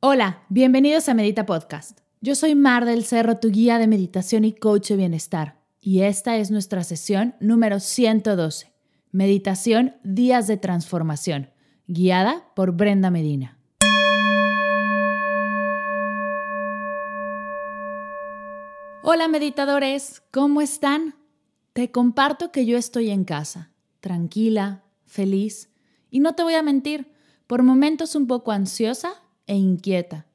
Hola, bienvenidos a Medita Podcast. Yo soy Mar del Cerro, tu guía de meditación y coach de bienestar, y esta es nuestra sesión número 112, Meditación Días de Transformación, guiada por Brenda Medina. Hola meditadores, ¿cómo están? Te comparto que yo estoy en casa, tranquila, feliz, y no te voy a mentir, por momentos un poco ansiosa e inquieta.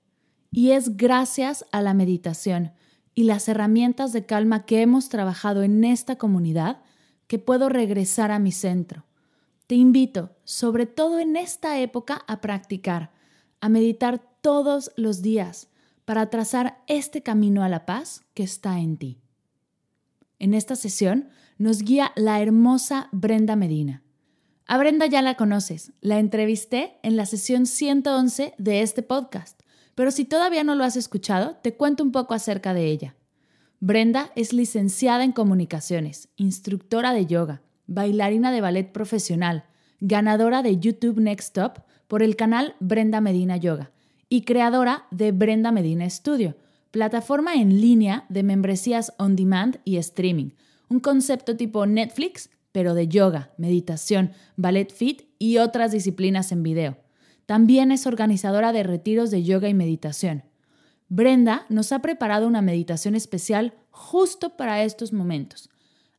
Y es gracias a la meditación y las herramientas de calma que hemos trabajado en esta comunidad que puedo regresar a mi centro. Te invito, sobre todo en esta época, a practicar, a meditar todos los días para trazar este camino a la paz que está en ti. En esta sesión nos guía la hermosa Brenda Medina. A Brenda ya la conoces, la entrevisté en la sesión 111 de este podcast, pero si todavía no lo has escuchado, te cuento un poco acerca de ella. Brenda es licenciada en comunicaciones, instructora de yoga, bailarina de ballet profesional, ganadora de YouTube Next Top por el canal Brenda Medina Yoga y creadora de Brenda Medina Studio, plataforma en línea de membresías on demand y streaming, un concepto tipo Netflix pero de yoga, meditación, ballet fit y otras disciplinas en video. También es organizadora de retiros de yoga y meditación. Brenda nos ha preparado una meditación especial justo para estos momentos.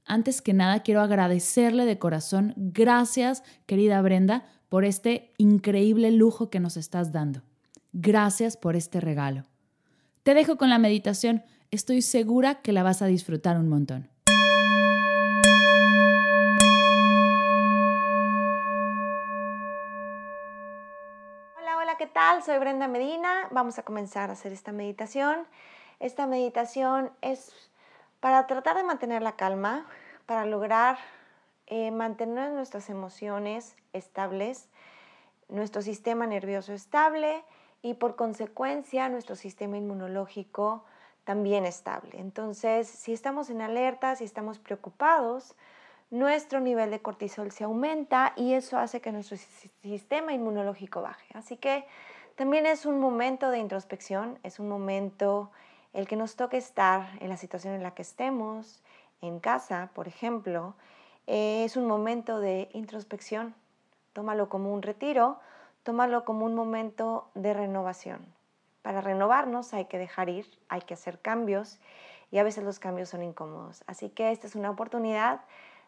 Antes que nada, quiero agradecerle de corazón, gracias querida Brenda, por este increíble lujo que nos estás dando. Gracias por este regalo. Te dejo con la meditación, estoy segura que la vas a disfrutar un montón. ¿qué Soy Brenda Medina. Vamos a comenzar a hacer esta meditación. Esta meditación es para tratar de mantener la calma, para lograr eh, mantener nuestras emociones estables, nuestro sistema nervioso estable y por consecuencia nuestro sistema inmunológico también estable. Entonces, si estamos en alerta, si estamos preocupados, nuestro nivel de cortisol se aumenta y eso hace que nuestro sistema inmunológico baje. Así que también es un momento de introspección, es un momento el que nos toque estar en la situación en la que estemos, en casa, por ejemplo, eh, es un momento de introspección. Tómalo como un retiro, tómalo como un momento de renovación. Para renovarnos hay que dejar ir, hay que hacer cambios y a veces los cambios son incómodos. Así que esta es una oportunidad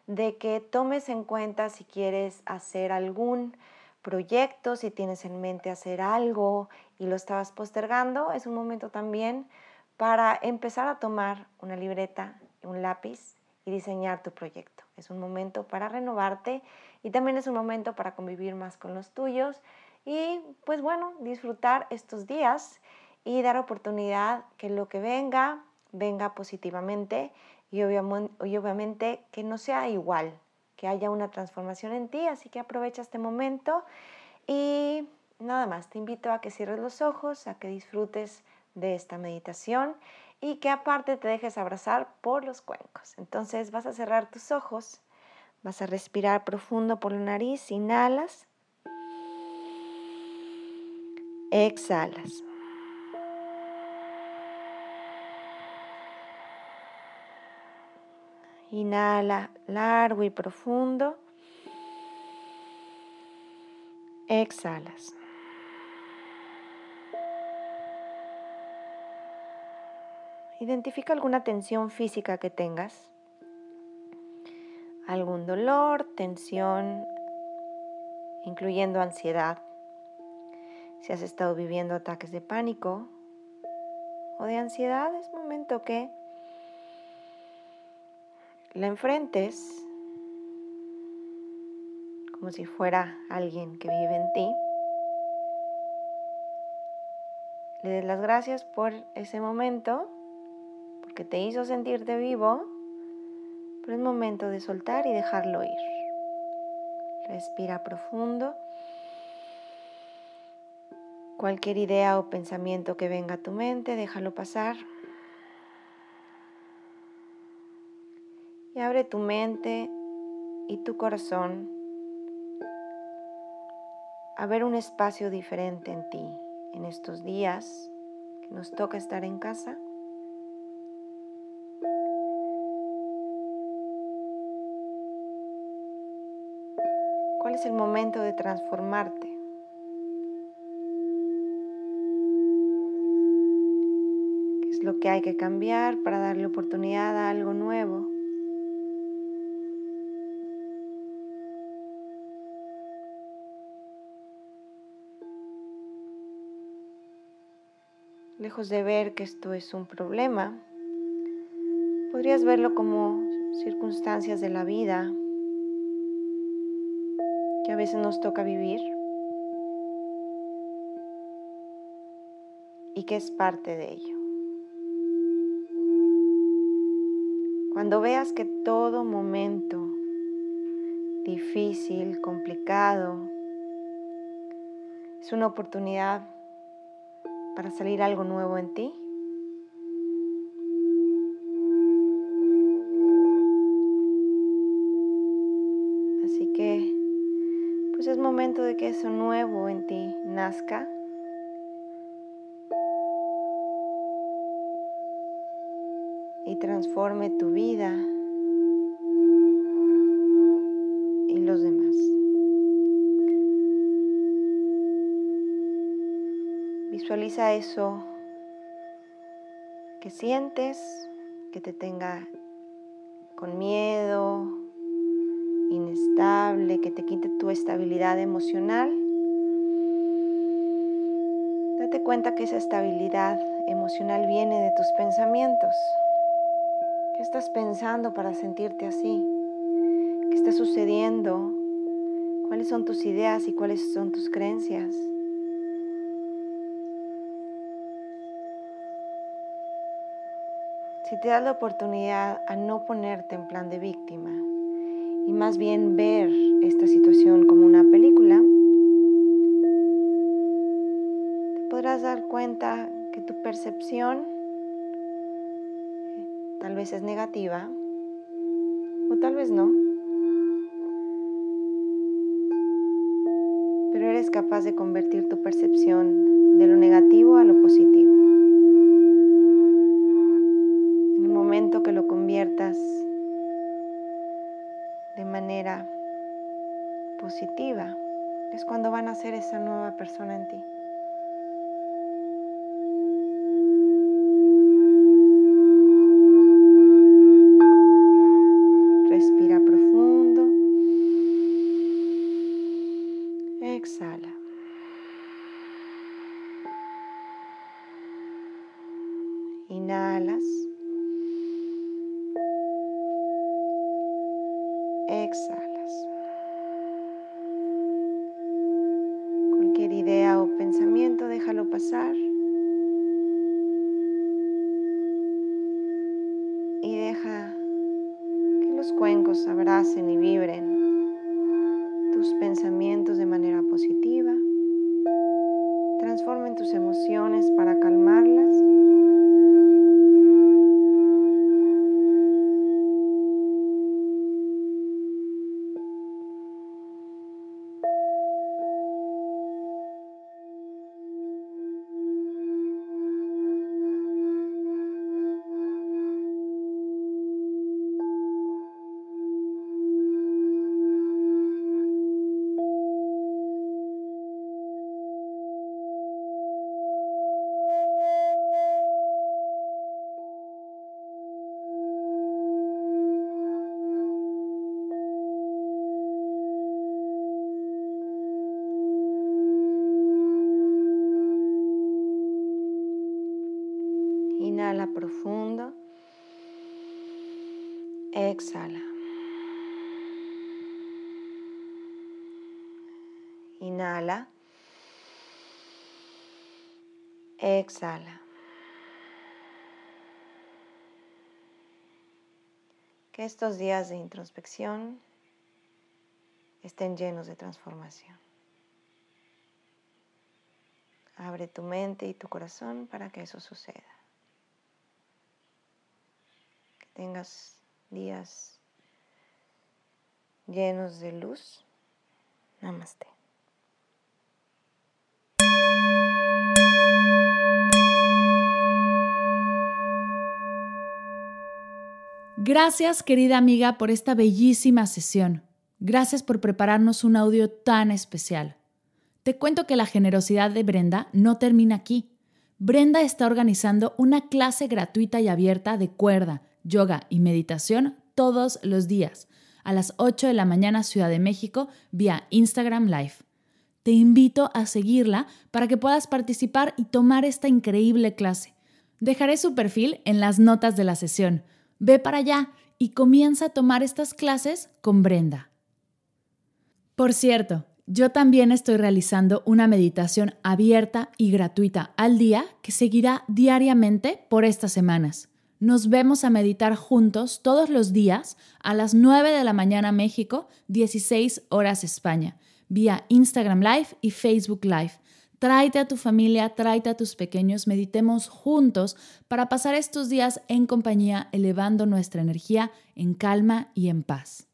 de que tomes en cuenta si quieres hacer algún proyecto, si tienes en mente hacer algo y lo estabas postergando, es un momento también para empezar a tomar una libreta, un lápiz y diseñar tu proyecto. Es un momento para renovarte y también es un momento para convivir más con los tuyos y pues bueno, disfrutar estos días y dar oportunidad que lo que venga, venga positivamente y obviamente, que no sea igual, que haya una transformación en ti, así que aprovecha este momento y nada más, te invito a que cierres los ojos, a que disfrutes de esta meditación y que aparte te dejes abrazar por los cuencos. Entonces vas a cerrar tus ojos, vas a respirar profundo por la nariz, inhalas, exhalas. Inhala largo y profundo. Exhalas. Identifica alguna tensión física que tengas. Algún dolor, tensión, incluyendo ansiedad. Si has estado viviendo ataques de pánico o de ansiedad, es momento que la enfrentes como si fuera alguien que vive en ti. Le des las gracias por ese momento, porque te hizo sentirte vivo, pero es momento de soltar y dejarlo ir. Respira profundo. Cualquier idea o pensamiento que venga a tu mente, déjalo pasar. y tu mente y tu corazón a ver un espacio diferente en ti, en estos días que nos toca estar en casa. ¿Cuál es el momento de transformarte? ¿Qué es lo que hay que cambiar para darle oportunidad a algo nuevo? Lejos de ver que esto es un problema, podrías verlo como circunstancias de la vida que a veces nos toca vivir y que es parte de ello. Cuando veas que todo momento difícil, complicado, es una oportunidad para salir algo nuevo en ti. Así que, pues es momento de que eso nuevo en ti nazca. Y transforme tu vida Visualiza eso que sientes, que te tenga con miedo, inestable, que te quite tu estabilidad emocional. Date cuenta que esa estabilidad emocional viene de tus pensamientos. ¿Qué estás pensando para sentirte así? ¿Qué está sucediendo? ¿Cuáles son tus ideas y cuáles son tus creencias? Si te das la oportunidad a no ponerte en plan de víctima y más bien ver esta situación como una película, te podrás dar cuenta que tu percepción tal vez es negativa o tal vez no, pero eres capaz de convertir tu percepción ser esa nueva persona en ti. Pasar. Y deja que los cuencos abracen y vibren tus pensamientos de manera positiva. Transformen tus emociones para calmarlas Exhala. Inhala. Exhala. Que estos días de introspección estén llenos de transformación. Abre tu mente y tu corazón para que eso suceda tengas días llenos de luz. Namaste. Gracias querida amiga por esta bellísima sesión. Gracias por prepararnos un audio tan especial. Te cuento que la generosidad de Brenda no termina aquí. Brenda está organizando una clase gratuita y abierta de cuerda yoga y meditación todos los días, a las 8 de la mañana Ciudad de México, vía Instagram Live. Te invito a seguirla para que puedas participar y tomar esta increíble clase. Dejaré su perfil en las notas de la sesión Ve para allá y comienza a tomar estas clases con Brenda. Por cierto, yo también estoy realizando una meditación abierta y gratuita al día que seguirá diariamente por estas semanas. Nos vemos a meditar juntos todos los días a las 9 de la mañana México, 16 horas España, vía Instagram Live y Facebook Live Tráete a tu familia, tráete a tus pequeños, meditemos juntos para pasar estos días en compañía, elevando nuestra energía en calma y en paz.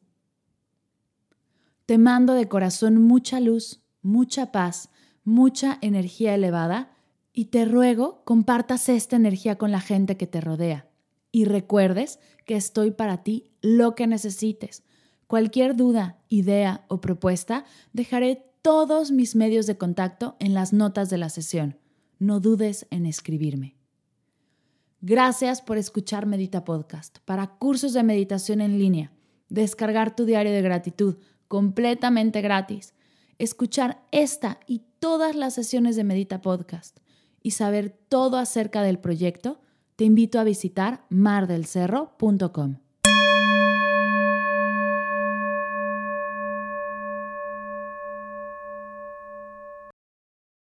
Te mando de corazón mucha luz, mucha paz, mucha energía elevada y te ruego compartas esta energía con la gente que te rodea y recuerdes que estoy para ti lo que necesites. Cualquier duda, idea o propuesta, dejaré todos mis medios de contacto en las notas de la sesión. No dudes en escribirme. Gracias por escuchar Medita Podcast. Para cursos de meditación en línea, descargar tu diario de gratitud completamente gratis, escuchar esta y todas las sesiones de Medita Podcast y saber todo acerca del proyecto, te invito a visitar mardelcerro.com.